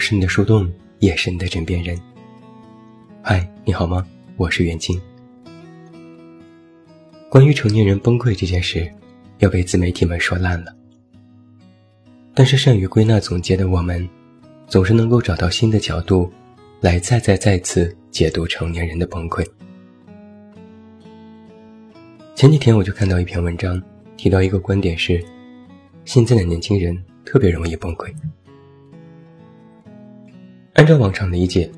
是你的树洞，也是你的枕边人。嗨，你好吗？我是袁静。关于成年人崩溃这件事，要被自媒体们说烂了。但是善于归纳总结的我们，总是能够找到新的角度，来再再再次解读成年人的崩溃。前几天我就看到一篇文章，提到一个观点是：现在的年轻人特别容易崩溃。按照往常理解，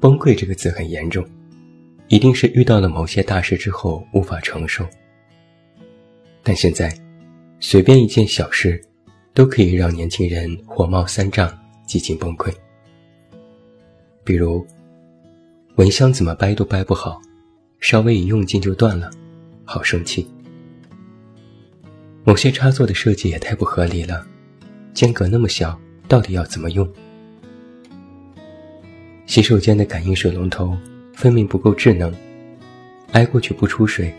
崩溃这个词很严重。一定是遇到了某些大事之后无法承受，但现在，随便一件小事，都可以让年轻人火冒三丈，几近崩溃。比如，蚊香怎么掰都掰不好，稍微一用劲就断了，好生气。某些插座的设计也太不合理了，间隔那么小，到底要怎么用？洗手间的感应水龙头。分明不够智能，挨过去不出水，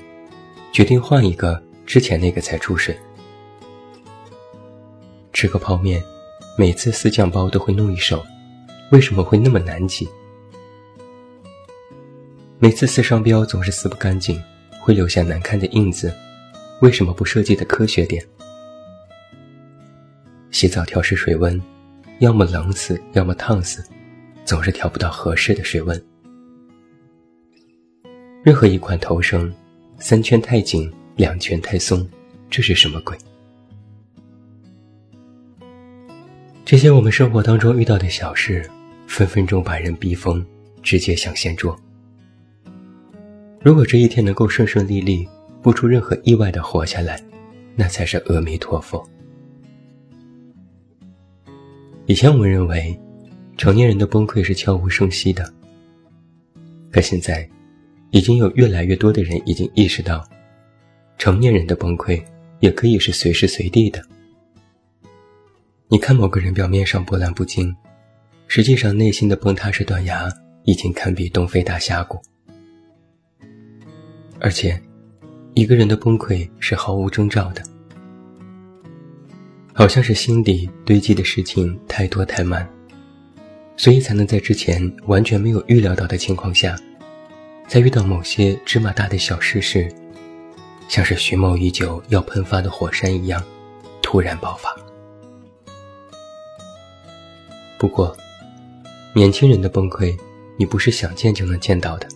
决定换一个，之前那个才出水。吃个泡面，每次撕酱包都会弄一手，为什么会那么难挤？每次撕商标总是撕不干净，会留下难看的印子，为什么不设计的科学点？洗澡调试水温，要么冷死，要么烫死，总是调不到合适的水温。任何一款头绳，三圈太紧，两圈太松，这是什么鬼？这些我们生活当中遇到的小事，分分钟把人逼疯，直接想掀桌。如果这一天能够顺顺利利，不出任何意外的活下来，那才是阿弥陀佛。以前我们认为，成年人的崩溃是悄无声息的，可现在。已经有越来越多的人已经意识到，成年人的崩溃也可以是随时随地的。你看某个人表面上波澜不惊，实际上内心的崩塌式断崖已经堪比东非大峡谷。而且，一个人的崩溃是毫无征兆的，好像是心底堆积的事情太多太满，所以才能在之前完全没有预料到的情况下。在遇到某些芝麻大的小事时，像是蓄谋已久要喷发的火山一样，突然爆发。不过，年轻人的崩溃，你不是想见就能见到的，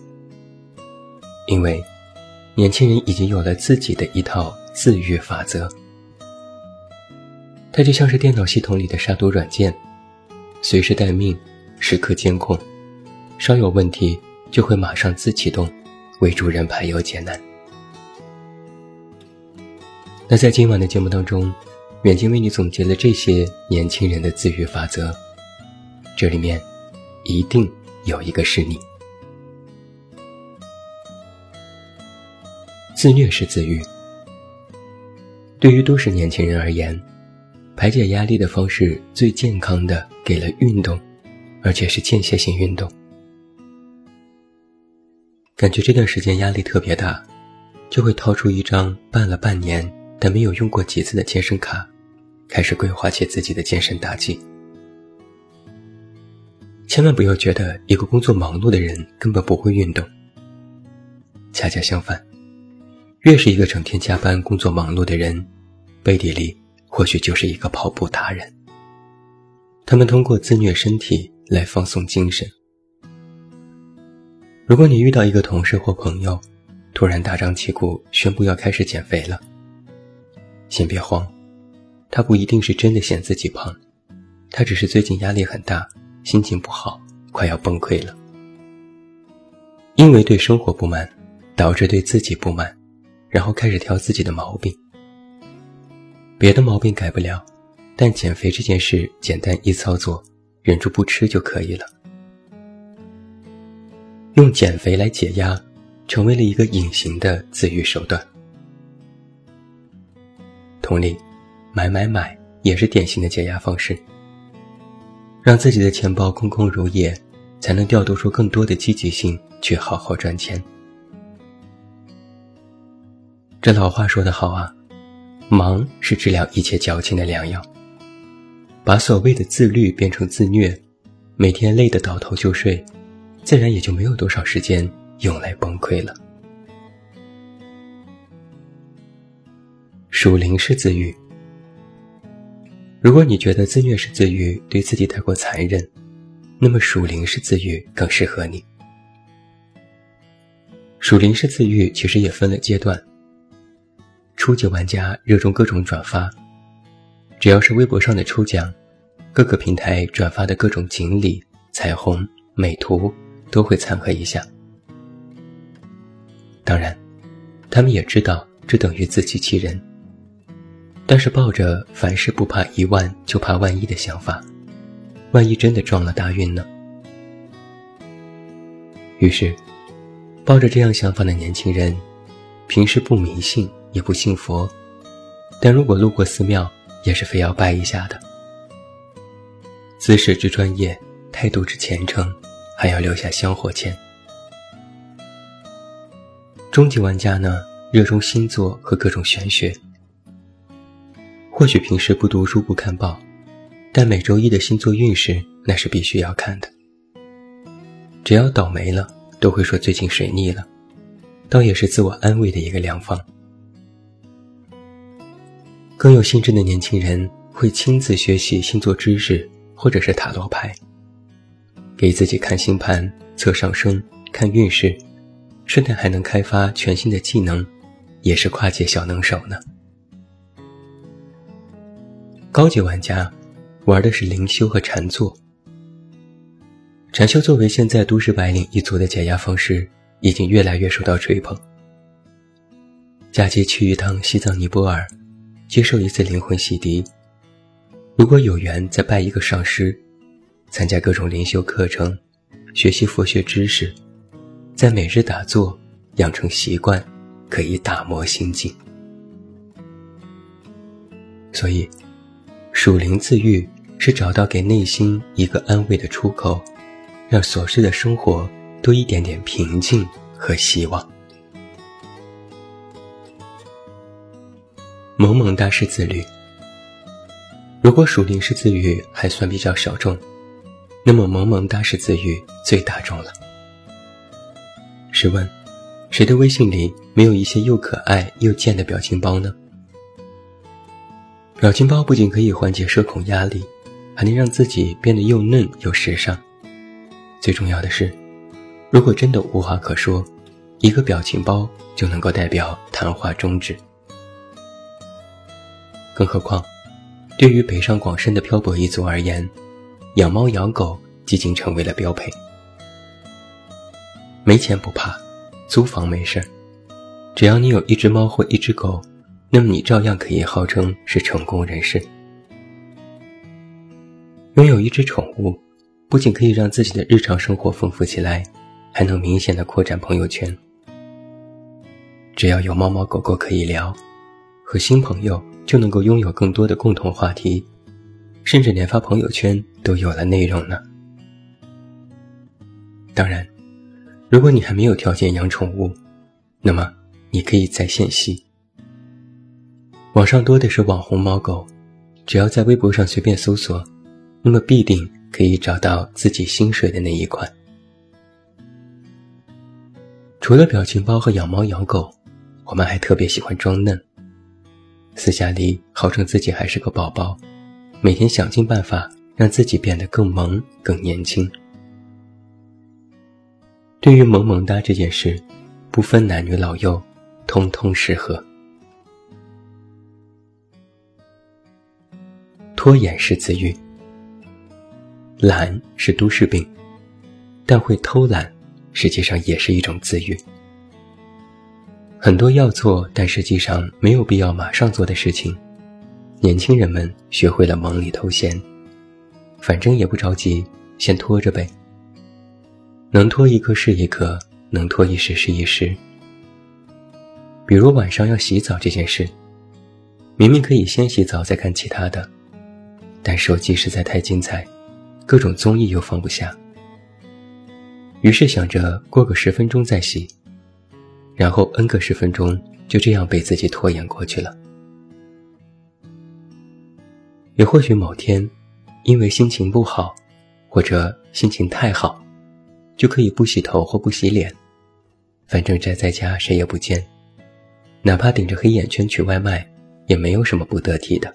因为年轻人已经有了自己的一套自愈法则。它就像是电脑系统里的杀毒软件，随时待命，时刻监控，稍有问题。就会马上自启动，为主人排忧解难。那在今晚的节目当中，远近为你总结了这些年轻人的自愈法则，这里面一定有一个是你。自虐式自愈，对于都市年轻人而言，排解压力的方式最健康的给了运动，而且是间歇性运动。感觉这段时间压力特别大，就会掏出一张办了半年但没有用过几次的健身卡，开始规划起自己的健身大计。千万不要觉得一个工作忙碌的人根本不会运动。恰恰相反，越是一个整天加班、工作忙碌的人，背地里或许就是一个跑步达人。他们通过自虐身体来放松精神。如果你遇到一个同事或朋友，突然大张旗鼓宣布要开始减肥了，先别慌，他不一定是真的嫌自己胖，他只是最近压力很大，心情不好，快要崩溃了。因为对生活不满，导致对自己不满，然后开始挑自己的毛病。别的毛病改不了，但减肥这件事简单易操作，忍住不吃就可以了。用减肥来解压，成为了一个隐形的自愈手段。同理，买买买也是典型的解压方式。让自己的钱包空空如也，才能调动出更多的积极性去好好赚钱。这老话说得好啊，忙是治疗一切矫情的良药。把所谓的自律变成自虐，每天累得倒头就睡，自然也就没有多少时间用来崩溃了。属灵是自愈。如果你觉得自虐是自愈，对自己太过残忍，那么属灵是自愈更适合你。属灵是自愈其实也分了阶段。初级玩家热衷各种转发，只要是微博上的抽奖，各个平台转发的各种锦鲤、彩虹、美图，都会掺和一下。当然，他们也知道这等于自欺欺人。但是抱着凡事不怕一万就怕万一的想法，万一真的撞了大运呢？于是，抱着这样想法的年轻人，平时不迷信也不信佛，但如果路过寺庙，也是非要拜一下的。姿势之专业，态度之虔诚，还要留下香火钱。终极玩家呢，热衷星座和各种玄学。或许平时不读书不看报，但每周一的星座运势那是必须要看的。只要倒霉了，都会说最近水逆了，倒也是自我安慰的一个良方。更有心智的年轻人会亲自学习星座知识，或者是塔罗牌，给自己看星盘、测上升、看运势，顺带还能开发全新的技能，也是跨界小能手呢。高级玩家玩的是灵修和禅坐。禅修作为现在都市白领一族的解压方式，已经越来越受到吹捧。假期去一趟西藏尼泊尔，接受一次灵魂洗涤。如果有缘再拜一个上师，参加各种灵修课程，学习佛学知识，在每日打坐养成习惯，可以打磨心境。所以。属灵自愈是找到给内心一个安慰的出口，让琐事的生活多一点点平静和希望。萌萌哒是自律。如果属灵是自愈还算比较小众，那么萌萌哒是自愈最大众了。试问，谁的微信里没有一些又可爱又贱的表情包呢？表情包不仅可以缓解社恐压力，还能让自己变得又嫩又时尚。最重要的是，如果真的无话可说，一个表情包就能够代表谈话终止。更何况，对于北上广深的漂泊一族而言，养猫养狗已经成为了标配。没钱不怕，租房没事儿，只要你有一只猫或一只狗。那么你照样可以号称是成功人士。拥有一只宠物，不仅可以让自己的日常生活丰富起来，还能明显的扩展朋友圈。只要有猫猫狗狗可以聊，和新朋友就能够拥有更多的共同话题，甚至连发朋友圈都有了内容呢。当然，如果你还没有条件养宠物，那么你可以在线吸。网上多的是网红猫狗，只要在微博上随便搜索，那么必定可以找到自己心水的那一款。除了表情包和养猫养狗，我们还特别喜欢装嫩。私下里号称自己还是个宝宝，每天想尽办法让自己变得更萌、更年轻。对于萌萌哒这件事，不分男女老幼，通通适合。拖延是自愈，懒是都市病，但会偷懒，实际上也是一种自愈。很多要做但实际上没有必要马上做的事情，年轻人们学会了忙里偷闲，反正也不着急，先拖着呗。能拖一刻是一刻，能拖一时是一时。比如晚上要洗澡这件事，明明可以先洗澡再看其他的。但手机实在太精彩，各种综艺又放不下，于是想着过个十分钟再洗，然后 n 个十分钟就这样被自己拖延过去了。也或许某天因为心情不好，或者心情太好，就可以不洗头或不洗脸，反正宅在家谁也不见，哪怕顶着黑眼圈取外卖，也没有什么不得体的。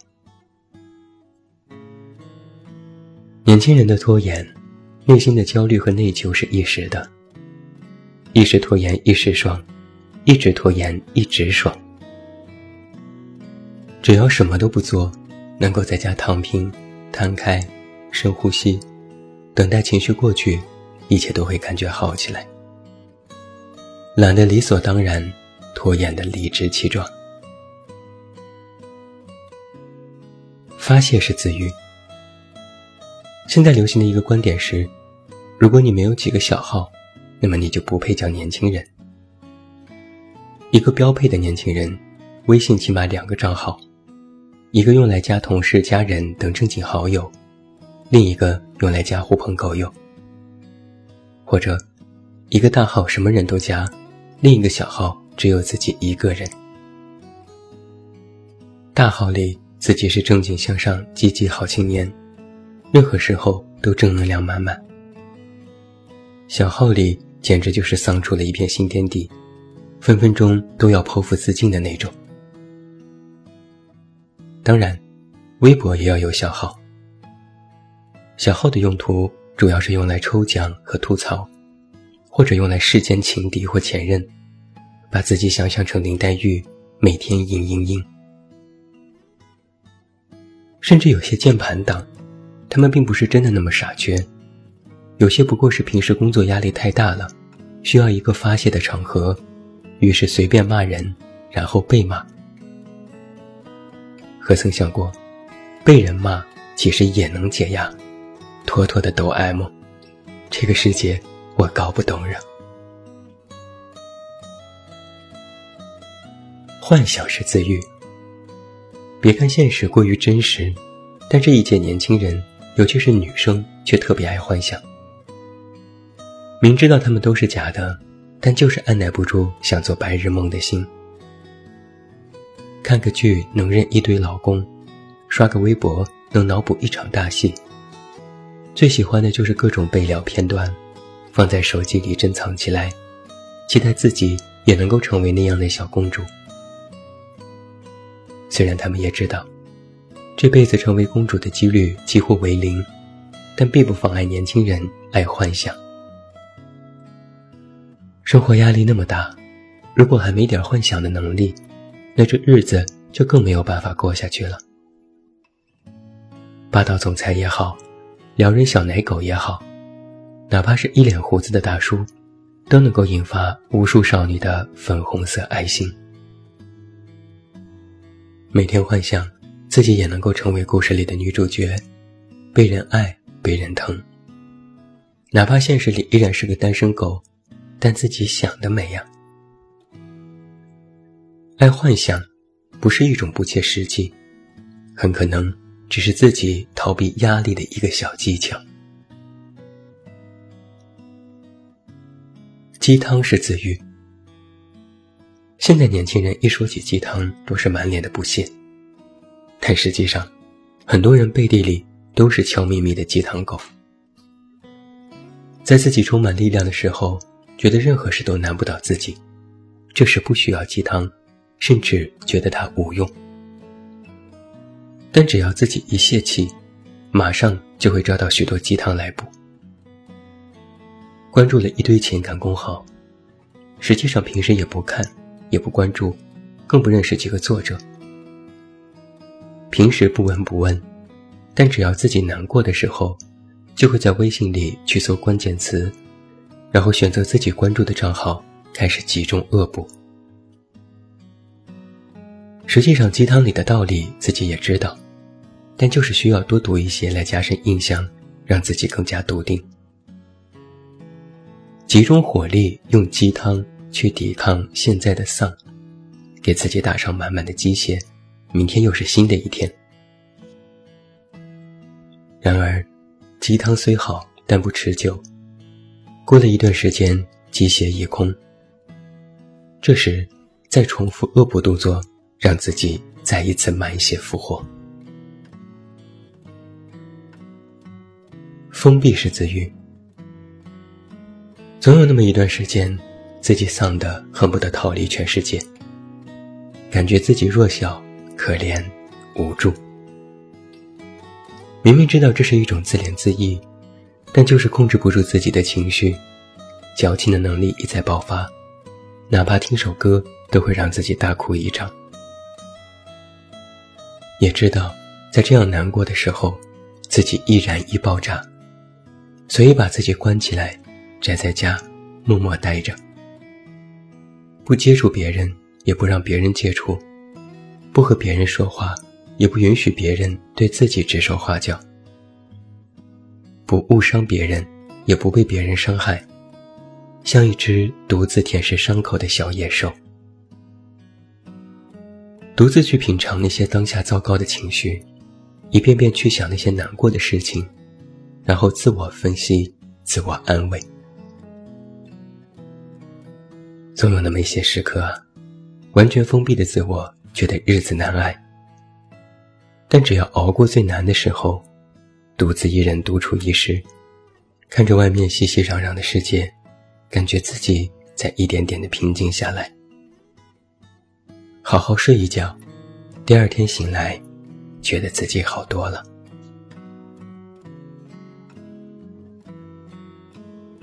年轻人的拖延，内心的焦虑和内疚是一时的，一时拖延一时爽，一直拖延一直爽。只要什么都不做，能够在家躺平、摊开、深呼吸，等待情绪过去，一切都会感觉好起来。懒得理所当然，拖延的理直气壮。发泄是自愈。现在流行的一个观点是：如果你没有几个小号，那么你就不配叫年轻人。一个标配的年轻人，微信起码两个账号。一个用来加同事、家人等正经好友，另一个用来加狐朋狗友，或者一个大号什么人都加，另一个小号只有自己一个人。大号里自己是正经向上、积极好青年，任何时候都正能量满满；小号里简直就是丧出了一片新天地，分分钟都要剖腹自尽的那种。当然，微博也要有小号。小号的用途主要是用来抽奖和吐槽，或者用来世间情敌或前任，把自己想象成林黛玉，每天嘤嘤嘤。甚至有些键盘党，他们并不是真的那么傻缺，有些不过是平时工作压力太大了，需要一个发泄的场合，于是随便骂人，然后被骂。何曾想过，被人骂其实也能解压？妥妥的抖 M，这个世界我搞不懂人。幻想是自愈。别看现实过于真实，但这一届年轻人，尤其是女生，却特别爱幻想。明知道他们都是假的，但就是按耐不住想做白日梦的心。看个剧能认一堆老公，刷个微博能脑补一场大戏。最喜欢的就是各种备料片段，放在手机里珍藏起来，期待自己也能够成为那样的小公主。虽然他们也知道，这辈子成为公主的几率几乎为零，但并不妨碍年轻人爱幻想。生活压力那么大，如果还没点幻想的能力。那这日子就更没有办法过下去了。霸道总裁也好，撩人小奶狗也好，哪怕是一脸胡子的大叔，都能够引发无数少女的粉红色爱心。每天幻想自己也能够成为故事里的女主角，被人爱，被人疼。哪怕现实里依然是个单身狗，但自己想的美呀。爱幻想，不是一种不切实际，很可能只是自己逃避压力的一个小技巧。鸡汤是自愈。现在年轻人一说起鸡汤，都是满脸的不屑，但实际上，很多人背地里都是悄咪咪的鸡汤狗。在自己充满力量的时候，觉得任何事都难不倒自己，这时不需要鸡汤。甚至觉得它无用，但只要自己一泄气，马上就会找到许多鸡汤来补。关注了一堆情感公号，实际上平时也不看，也不关注，更不认识几个作者。平时不闻不问，但只要自己难过的时候，就会在微信里去搜关键词，然后选择自己关注的账号，开始集中恶补。实际上，鸡汤里的道理自己也知道，但就是需要多读一些来加深印象，让自己更加笃定。集中火力，用鸡汤去抵抗现在的丧，给自己打上满满的鸡血，明天又是新的一天。然而，鸡汤虽好，但不持久。过了一段时间，鸡血已空。这时，再重复恶补动作。让自己再一次满血复活。封闭式自愈。总有那么一段时间，自己丧得恨不得逃离全世界，感觉自己弱小、可怜、无助。明明知道这是一种自怜自艾，但就是控制不住自己的情绪，矫情的能力一再爆发，哪怕听首歌都会让自己大哭一场。也知道，在这样难过的时候，自己易燃易爆炸，所以把自己关起来，宅在家，默默待着，不接触别人，也不让别人接触，不和别人说话，也不允许别人对自己指手画脚，不误伤别人，也不被别人伤害，像一只独自舔舐伤口的小野兽。独自去品尝那些当下糟糕的情绪，一遍遍去想那些难过的事情，然后自我分析、自我安慰。总有那么一些时刻，完全封闭的自我觉得日子难挨。但只要熬过最难的时候，独自一人独处一室，看着外面熙熙攘攘的世界，感觉自己在一点点的平静下来。好好睡一觉，第二天醒来，觉得自己好多了。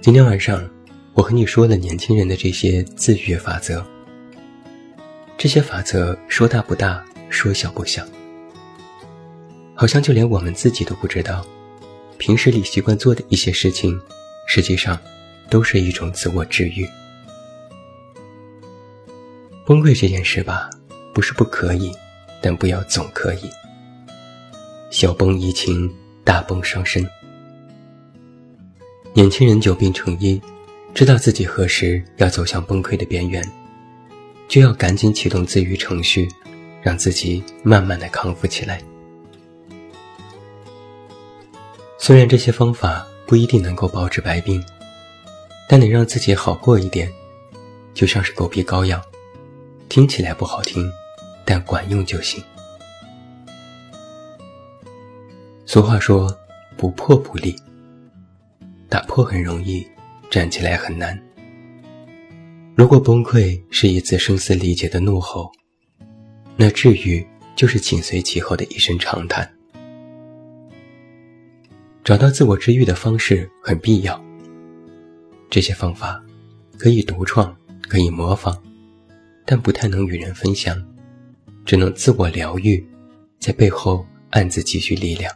今天晚上，我和你说了年轻人的这些自愈法则。这些法则说大不大，说小不小，好像就连我们自己都不知道，平时里习惯做的一些事情，实际上都是一种自我治愈。崩溃这件事吧，不是不可以，但不要总可以。小崩怡情，大崩伤身。年轻人久病成医，知道自己何时要走向崩溃的边缘，就要赶紧启动自愈程序，让自己慢慢的康复起来。虽然这些方法不一定能够包治百病，但能让自己好过一点，就像是狗皮膏药。听起来不好听，但管用就行。俗话说：“不破不立。”打破很容易，站起来很难。如果崩溃是一次声嘶力竭的怒吼，那治愈就是紧随其后的一声长叹。找到自我治愈的方式很必要。这些方法可以独创，可以模仿。但不太能与人分享，只能自我疗愈，在背后暗自积蓄力量。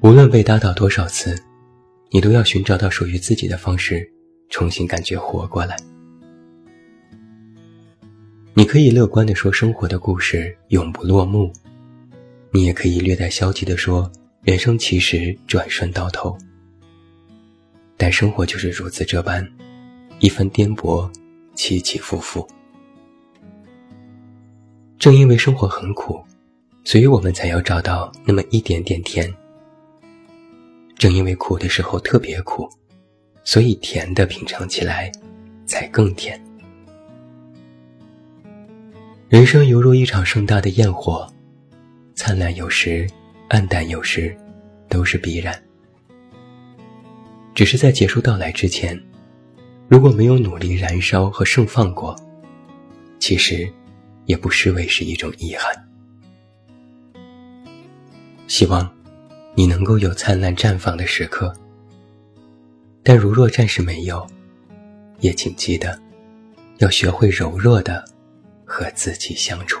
无论被打倒多少次，你都要寻找到属于自己的方式，重新感觉活过来。你可以乐观地说生活的故事永不落幕，你也可以略带消极地说人生其实转瞬到头。但生活就是如此这般，一番颠簸。起起伏伏，正因为生活很苦，所以我们才要找到那么一点点甜。正因为苦的时候特别苦，所以甜的品尝起来才更甜。人生犹如一场盛大的焰火，灿烂有时，暗淡有时，都是必然。只是在结束到来之前。如果没有努力燃烧和盛放过，其实也不失为是一种遗憾。希望你能够有灿烂绽放的时刻，但如若暂时没有，也请记得要学会柔弱的和自己相处。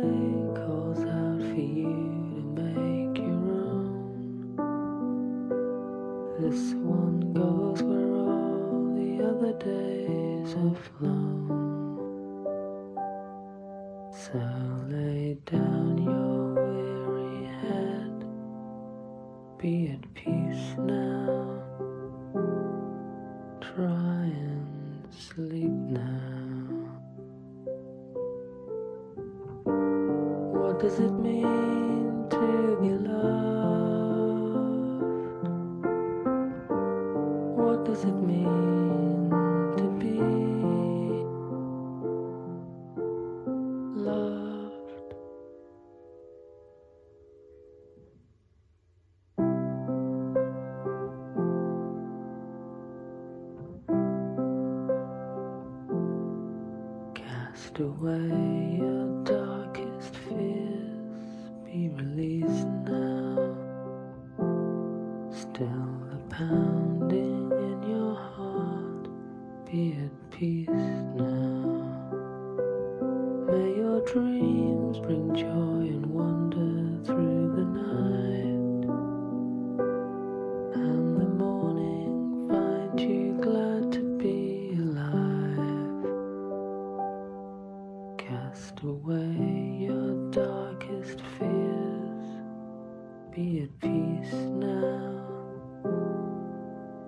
days have flown. So lay down your weary head, be at peace now. Try and sleep now. What does it mean to be loved? What does it mean? Cast away your darkest fears, be released now. Still the pounding in your heart, be at peace now. May your dreams bring joy and wonder through the night,